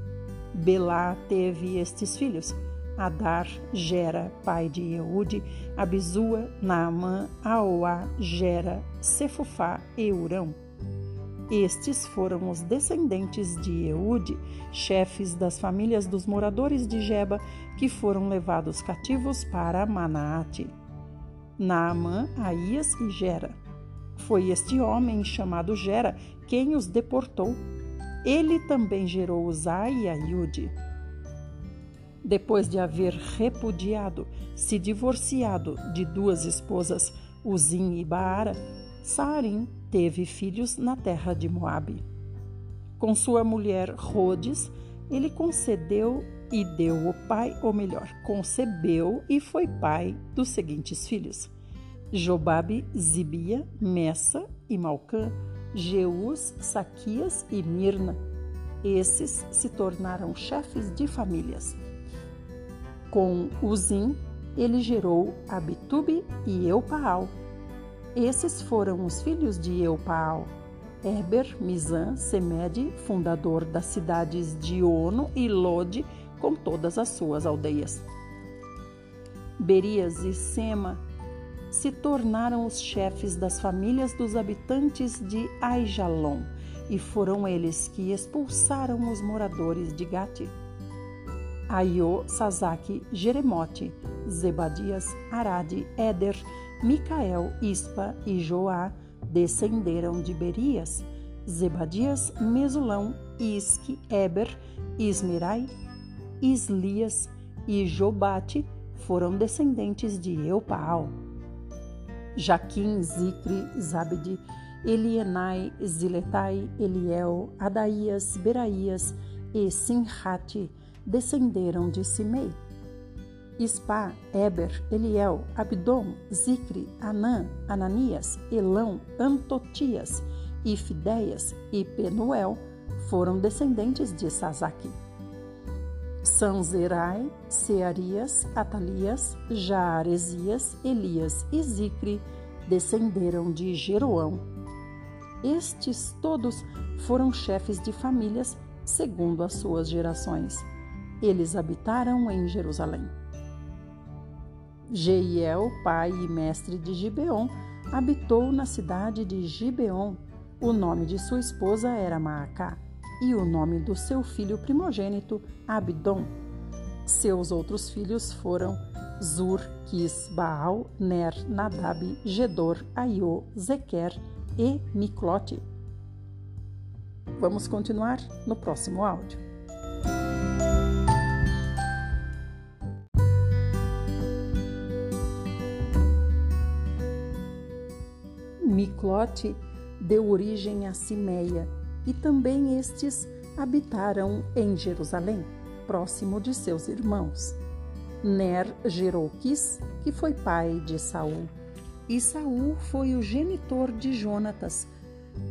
Belá teve estes filhos: Adar, Gera, pai de Eude, Abizua, Naamã, Aoá, Gera, Sefufá e Urão. Estes foram os descendentes de Eude, chefes das famílias dos moradores de Geba, que foram levados cativos para Manaate. Naamã, Aías e Gera. Foi este homem chamado Gera quem os deportou. Ele também gerou Uzai e Aiude. Depois de haver repudiado, se divorciado de duas esposas, Uzim e Baara, Sarim teve filhos na terra de Moabe. Com sua mulher Rhodes, ele concedeu e deu o pai, ou melhor, concebeu e foi pai dos seguintes filhos: Jobabe, Zibia, Messa e Malcã, Jeus, Saquias e Mirna. Esses se tornaram chefes de famílias. Com Uzim, ele gerou Abitube e Eupaal. Esses foram os filhos de Eupaal. Eber, Mizan, Semede, fundador das cidades de Ono e Lode, com todas as suas aldeias. Berias e Sema se tornaram os chefes das famílias dos habitantes de Aijalon, e foram eles que expulsaram os moradores de Gati. Aiô, Sazaki, Jeremote, Zebadias, Arade, Éder, Micael, Ispa e Joá descenderam de Berias, Zebadias, Mesulão, Isque, Eber, Ismerai, Islias e Jobate foram descendentes de Eupaal. Jaquim, Zicre, Zabde, Elienai, Ziletai, Eliel, Adaías, Beraías e Sinhate descenderam de Simei. Ispa, Eber, Eliel, Abdom, Zicre, Anã, Ananias, Elão, Antotias, Ifideias e Penuel foram descendentes de Sazaki. Sanzerai, Searias, Atalias, Jaaresias, Elias e Zicre descenderam de Jeroão. Estes todos foram chefes de famílias segundo as suas gerações. Eles habitaram em Jerusalém. Jeiel, pai e mestre de Gibeon, habitou na cidade de Gibeon. O nome de sua esposa era Maacá e o nome do seu filho primogênito, Abdon. Seus outros filhos foram Zur, Quis, Baal, Ner, Nadab, Gedor, Aiô, Zequer e Miclote. Vamos continuar no próximo áudio. Miclote deu origem a Simeia, e também estes habitaram em Jerusalém, próximo de seus irmãos. Ner gerou Quis, que foi pai de Saul, e Saul foi o genitor de Jonatas,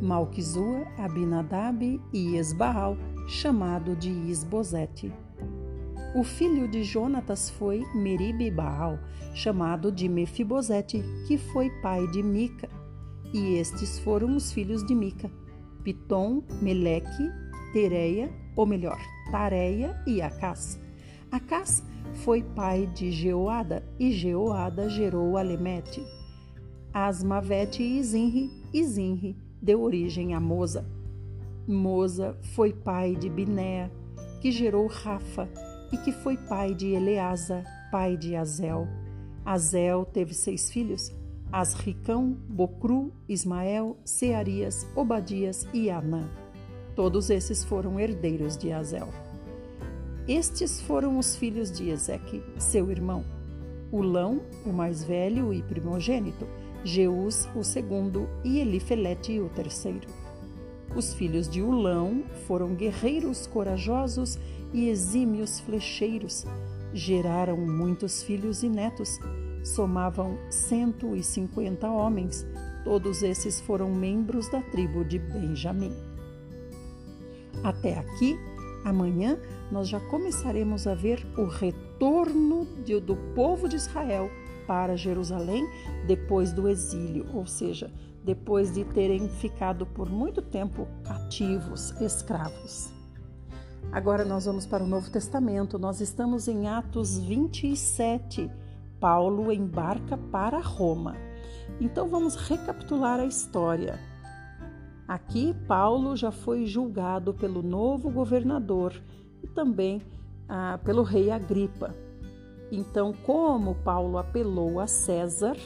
Malquizua, Abinadab e Esbaal, chamado de Isbosete. O filho de Jonatas foi Meribe Baal, chamado de Mefibosete, que foi pai de Mica e estes foram os filhos de Mica: Pitom, Meleque, Tereia, ou melhor, Tareia e Acás. Acás foi pai de Jeoada, e Jeoada gerou Alemete. Asmavete e Zinri, e Zinri deu origem a Moza. Moza foi pai de Binéa, que gerou Rafa, e que foi pai de Eleasa, pai de Azel. Azel teve seis filhos, Asricão, Bocru, Ismael, Searias, Obadias e Anã. Todos esses foram herdeiros de Azel. Estes foram os filhos de Ezeque, seu irmão. Ulão, o mais velho e primogênito, Jeus, o segundo, e Elifelete, o terceiro. Os filhos de Ulão foram guerreiros corajosos e exímios flecheiros. Geraram muitos filhos e netos somavam 150 homens. Todos esses foram membros da tribo de Benjamim. Até aqui, amanhã, nós já começaremos a ver o retorno de, do povo de Israel para Jerusalém depois do exílio, ou seja, depois de terem ficado por muito tempo cativos, escravos. Agora nós vamos para o Novo Testamento, nós estamos em Atos 27 Paulo embarca para Roma. Então vamos recapitular a história. Aqui, Paulo já foi julgado pelo novo governador e também ah, pelo rei Agripa. Então, como Paulo apelou a César,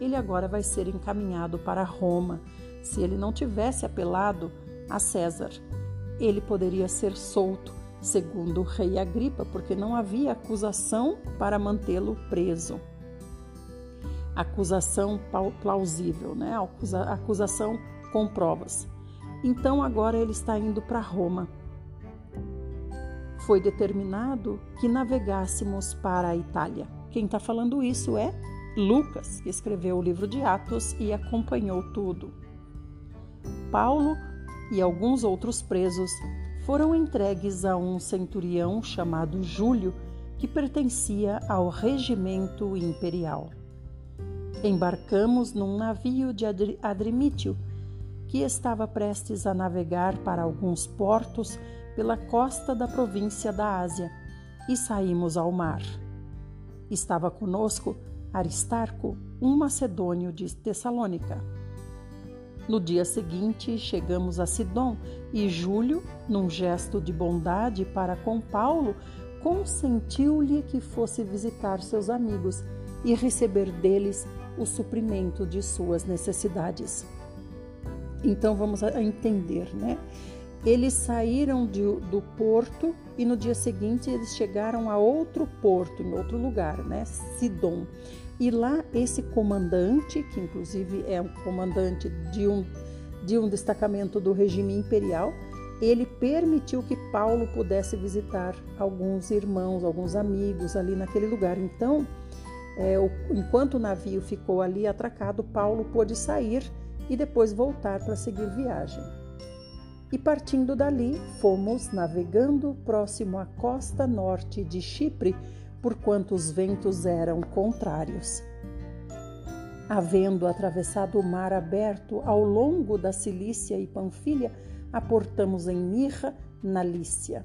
ele agora vai ser encaminhado para Roma. Se ele não tivesse apelado a César, ele poderia ser solto, segundo o rei Agripa, porque não havia acusação para mantê-lo preso. Acusação plausível, né? Acusação com provas. Então agora ele está indo para Roma. Foi determinado que navegássemos para a Itália. Quem está falando isso é Lucas, que escreveu o livro de Atos e acompanhou tudo. Paulo e alguns outros presos foram entregues a um centurião chamado Júlio, que pertencia ao regimento imperial. Embarcamos num navio de Adrimítio que estava prestes a navegar para alguns portos pela costa da província da Ásia e saímos ao mar. Estava conosco Aristarco, um macedônio de Tessalônica. No dia seguinte, chegamos a Sidom e Júlio, num gesto de bondade para com Paulo, consentiu-lhe que fosse visitar seus amigos e receber deles o suprimento de suas necessidades. Então vamos entender, né? Eles saíram de, do porto e no dia seguinte eles chegaram a outro porto, em outro lugar, né? Sidom. E lá esse comandante, que inclusive é um comandante de um, de um destacamento do regime imperial, ele permitiu que Paulo pudesse visitar alguns irmãos, alguns amigos ali naquele lugar. Então, é, o, enquanto o navio ficou ali atracado, Paulo pôde sair e depois voltar para seguir viagem. E partindo dali, fomos navegando próximo à costa norte de Chipre, porquanto os ventos eram contrários. Havendo atravessado o mar aberto ao longo da Cilícia e Panfilha, aportamos em Mirra, na Lícia.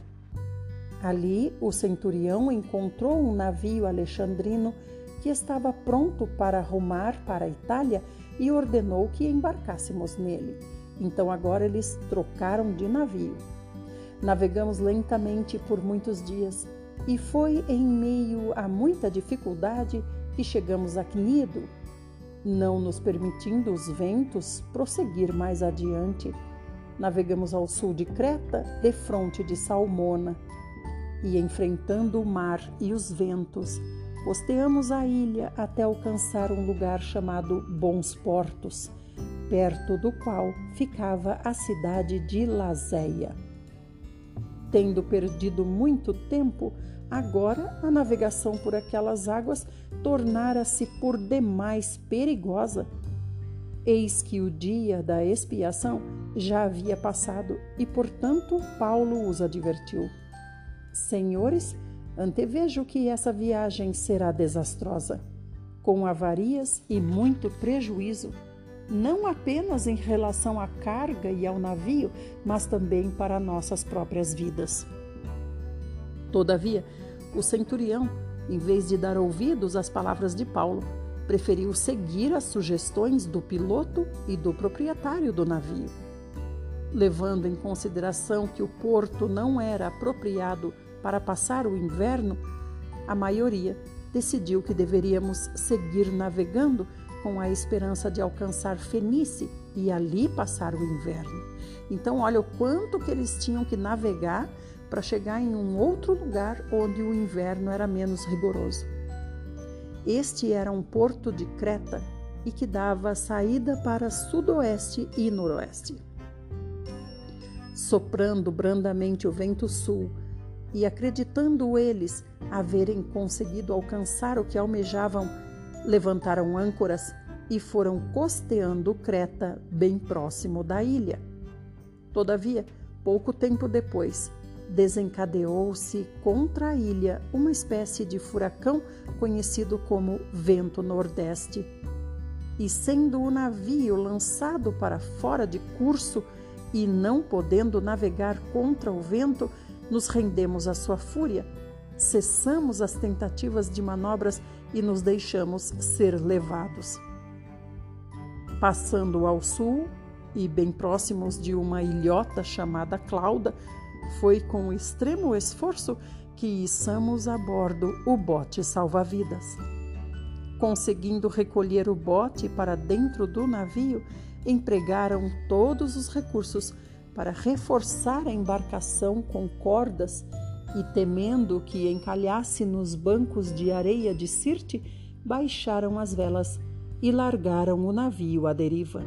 Ali, o centurião encontrou um navio alexandrino que estava pronto para rumar para a Itália e ordenou que embarcássemos nele. Então agora eles trocaram de navio. Navegamos lentamente por muitos dias e foi em meio a muita dificuldade que chegamos a Cnido, não nos permitindo os ventos prosseguir mais adiante. Navegamos ao sul de Creta, defronte de Salmona, e enfrentando o mar e os ventos, Posteamos a ilha até alcançar um lugar chamado Bons Portos, perto do qual ficava a cidade de Lazéia. Tendo perdido muito tempo, agora a navegação por aquelas águas tornara-se por demais perigosa. Eis que o dia da expiação já havia passado e, portanto, Paulo os advertiu: Senhores, Antevejo que essa viagem será desastrosa, com avarias e muito prejuízo, não apenas em relação à carga e ao navio, mas também para nossas próprias vidas. Todavia, o centurião, em vez de dar ouvidos às palavras de Paulo, preferiu seguir as sugestões do piloto e do proprietário do navio. Levando em consideração que o porto não era apropriado para passar o inverno, a maioria decidiu que deveríamos seguir navegando com a esperança de alcançar Fenice e ali passar o inverno. Então, olha o quanto que eles tinham que navegar para chegar em um outro lugar onde o inverno era menos rigoroso. Este era um porto de Creta e que dava saída para sudoeste e noroeste. Soprando brandamente o vento sul, e acreditando eles haverem conseguido alcançar o que almejavam, levantaram âncoras e foram costeando Creta bem próximo da ilha. Todavia, pouco tempo depois, desencadeou-se contra a ilha uma espécie de furacão conhecido como vento nordeste. E sendo o navio lançado para fora de curso e não podendo navegar contra o vento, nos rendemos à sua fúria, cessamos as tentativas de manobras e nos deixamos ser levados. Passando ao sul e bem próximos de uma ilhota chamada Clauda, foi com extremo esforço que içamos a bordo o bote salva-vidas. conseguindo recolher o bote para dentro do navio, empregaram todos os recursos para reforçar a embarcação com cordas e, temendo que encalhasse nos bancos de areia de Sirte, baixaram as velas e largaram o navio à deriva.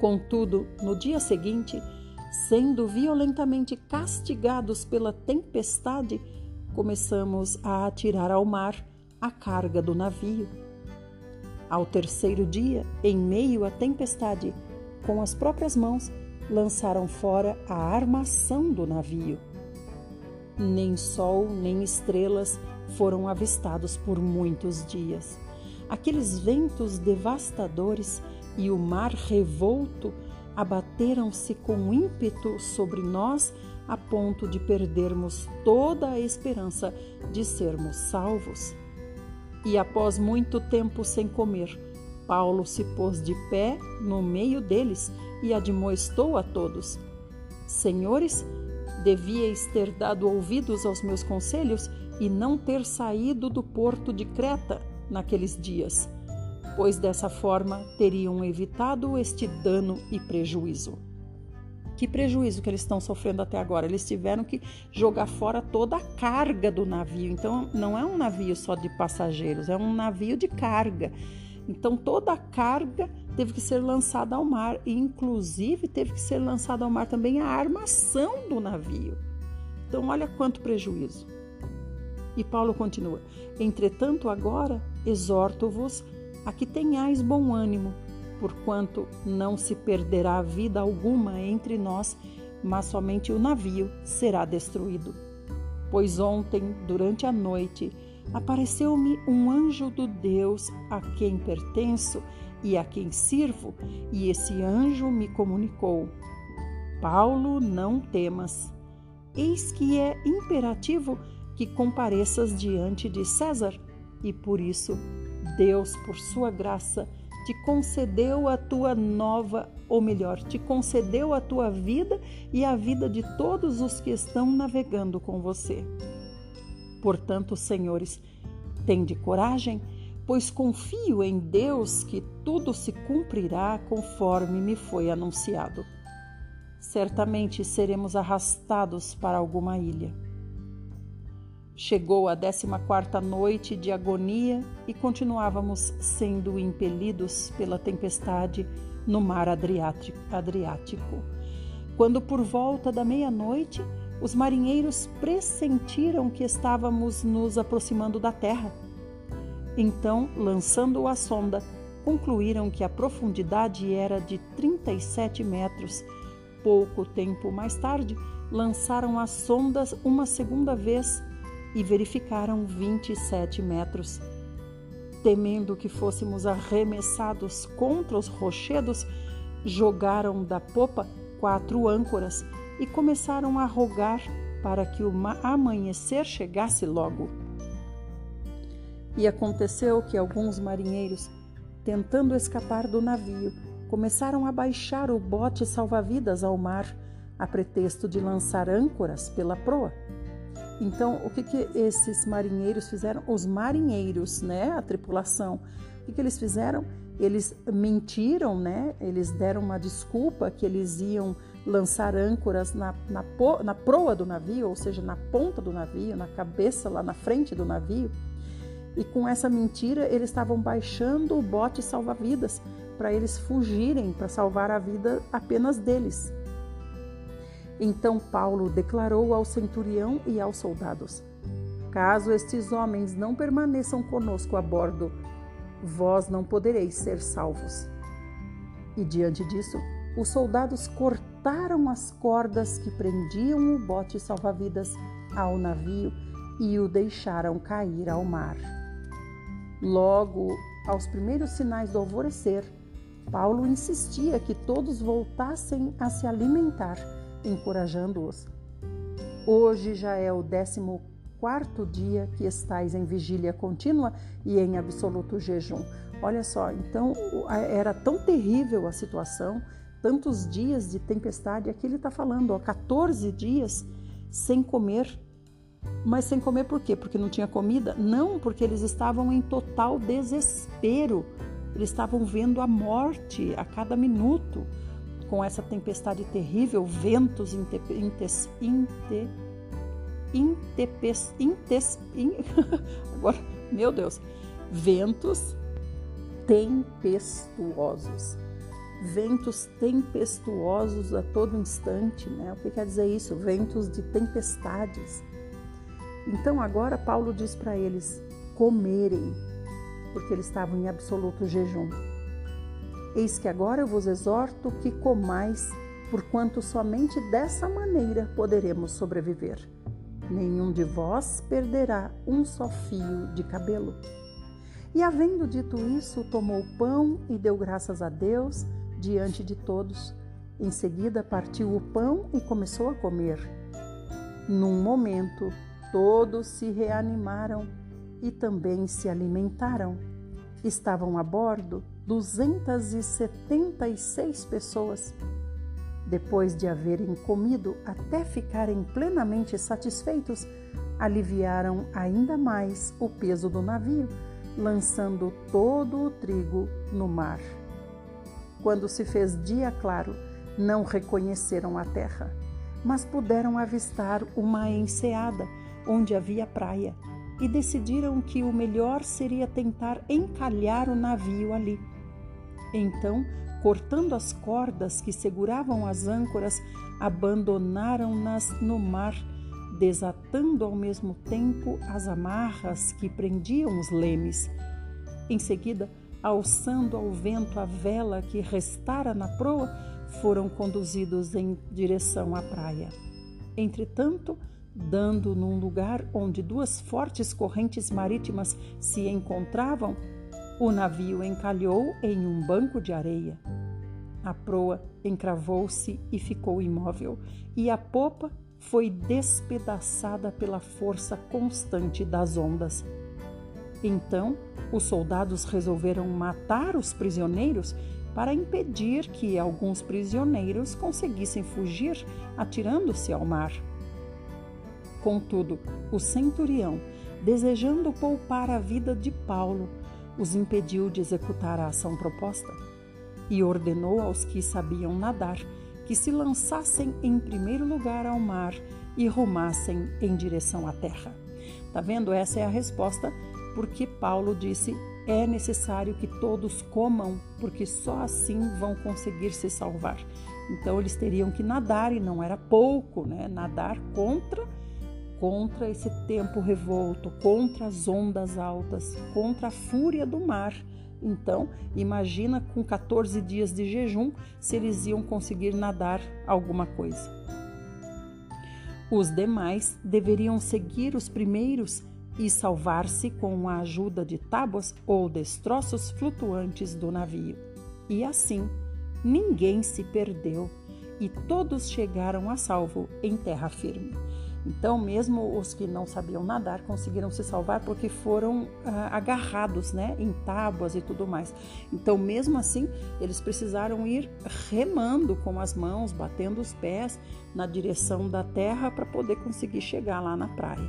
Contudo, no dia seguinte, sendo violentamente castigados pela tempestade, começamos a atirar ao mar a carga do navio. Ao terceiro dia, em meio à tempestade, com as próprias mãos, lançaram fora a armação do navio. Nem sol nem estrelas foram avistados por muitos dias. Aqueles ventos devastadores e o mar revolto abateram-se com ímpeto sobre nós a ponto de perdermos toda a esperança de sermos salvos. E após muito tempo sem comer, Paulo se pôs de pé no meio deles e admoestou a todos: Senhores, devíeis ter dado ouvidos aos meus conselhos e não ter saído do porto de Creta naqueles dias, pois dessa forma teriam evitado este dano e prejuízo. Que prejuízo que eles estão sofrendo até agora? Eles tiveram que jogar fora toda a carga do navio. Então, não é um navio só de passageiros, é um navio de carga. Então, toda a carga teve que ser lançada ao mar, e inclusive teve que ser lançada ao mar também a armação do navio. Então, olha quanto prejuízo. E Paulo continua: Entretanto, agora exorto-vos a que tenhais bom ânimo, porquanto não se perderá vida alguma entre nós, mas somente o navio será destruído. Pois ontem, durante a noite, apareceu-me um anjo do Deus a quem pertenço e a quem sirvo, e esse anjo me comunicou: Paulo, não temas. Eis que é imperativo que compareças diante de César, e por isso Deus, por sua graça, te concedeu a tua nova, ou melhor, te concedeu a tua vida e a vida de todos os que estão navegando com você. Portanto, senhores, tende coragem, pois confio em Deus que tudo se cumprirá conforme me foi anunciado. Certamente seremos arrastados para alguma ilha. Chegou a décima quarta noite de agonia e continuávamos sendo impelidos pela tempestade no mar Adriático. Quando por volta da meia-noite os marinheiros pressentiram que estávamos nos aproximando da terra. Então, lançando a sonda, concluíram que a profundidade era de 37 metros. Pouco tempo mais tarde, lançaram as sondas uma segunda vez e verificaram 27 metros. Temendo que fôssemos arremessados contra os rochedos, jogaram da popa quatro âncoras e começaram a rogar para que o amanhecer chegasse logo. E aconteceu que alguns marinheiros, tentando escapar do navio, começaram a baixar o bote salva-vidas ao mar, a pretexto de lançar âncoras pela proa. Então, o que, que esses marinheiros fizeram? Os marinheiros, né, a tripulação, o que, que eles fizeram? Eles mentiram, né? Eles deram uma desculpa que eles iam lançar âncoras na, na, na proa do navio, ou seja, na ponta do navio, na cabeça, lá na frente do navio. E com essa mentira, eles estavam baixando o bote salva-vidas para eles fugirem, para salvar a vida apenas deles. Então Paulo declarou ao centurião e aos soldados: Caso estes homens não permaneçam conosco a bordo, vós não podereis ser salvos. E diante disso, os soldados cortaram as cordas que prendiam o bote salva-vidas ao navio e o deixaram cair ao mar. Logo, aos primeiros sinais do alvorecer, Paulo insistia que todos voltassem a se alimentar, encorajando-os. Hoje já é o décimo quarto dia que estais em vigília contínua e em absoluto jejum. Olha só, então era tão terrível a situação, tantos dias de tempestade, aqui ele está falando, ó, 14 dias sem comer. Mas sem comer por quê? Porque não tinha comida? Não, porque eles estavam em total desespero. Eles estavam vendo a morte a cada minuto com essa tempestade terrível, ventos intes, inte, intes, in, agora, meu Deus, ventos tempestuosos. Ventos tempestuosos a todo instante, né? O que quer dizer isso? Ventos de tempestades. Então agora Paulo diz para eles comerem, porque eles estavam em absoluto jejum. Eis que agora eu vos exorto que comais, porquanto somente dessa maneira poderemos sobreviver. Nenhum de vós perderá um só fio de cabelo. E havendo dito isso, tomou o pão e deu graças a Deus diante de todos. Em seguida, partiu o pão e começou a comer. Num momento, todos se reanimaram e também se alimentaram. Estavam a bordo 276 pessoas. Depois de haverem comido até ficarem plenamente satisfeitos, aliviaram ainda mais o peso do navio, lançando todo o trigo no mar. Quando se fez dia claro, não reconheceram a terra, mas puderam avistar uma enseada onde havia praia e decidiram que o melhor seria tentar encalhar o navio ali. Então, cortando as cordas que seguravam as âncoras, abandonaram-nas no mar, desatando ao mesmo tempo as amarras que prendiam os lemes. Em seguida, alçando ao vento a vela que restara na proa, foram conduzidos em direção à praia. Entretanto, dando num lugar onde duas fortes correntes marítimas se encontravam, o navio encalhou em um banco de areia. A proa encravou-se e ficou imóvel, e a popa foi despedaçada pela força constante das ondas. Então, os soldados resolveram matar os prisioneiros para impedir que alguns prisioneiros conseguissem fugir atirando-se ao mar. Contudo, o centurião, desejando poupar a vida de Paulo, os impediu de executar a ação proposta e ordenou aos que sabiam nadar que se lançassem em primeiro lugar ao mar e rumassem em direção à terra. Tá vendo? Essa é a resposta porque Paulo disse: é necessário que todos comam, porque só assim vão conseguir se salvar. Então eles teriam que nadar e não era pouco, né? Nadar contra contra esse tempo revolto, contra as ondas altas, contra a fúria do mar. Então, imagina com 14 dias de jejum se eles iam conseguir nadar alguma coisa. Os demais deveriam seguir os primeiros e salvar-se com a ajuda de tábuas ou destroços flutuantes do navio. E assim, ninguém se perdeu e todos chegaram a salvo em terra firme. Então, mesmo os que não sabiam nadar conseguiram se salvar porque foram ah, agarrados né, em tábuas e tudo mais. Então, mesmo assim, eles precisaram ir remando com as mãos, batendo os pés na direção da terra para poder conseguir chegar lá na praia.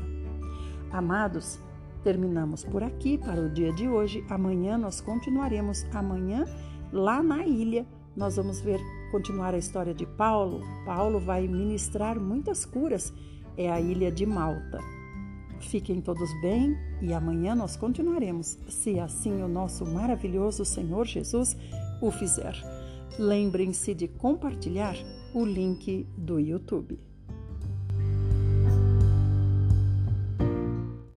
Amados, terminamos por aqui para o dia de hoje. Amanhã nós continuaremos. Amanhã, lá na ilha, nós vamos ver continuar a história de Paulo. Paulo vai ministrar muitas curas é a ilha de Malta. Fiquem todos bem e amanhã nós continuaremos, se assim o nosso maravilhoso Senhor Jesus o fizer. Lembrem-se de compartilhar o link do YouTube.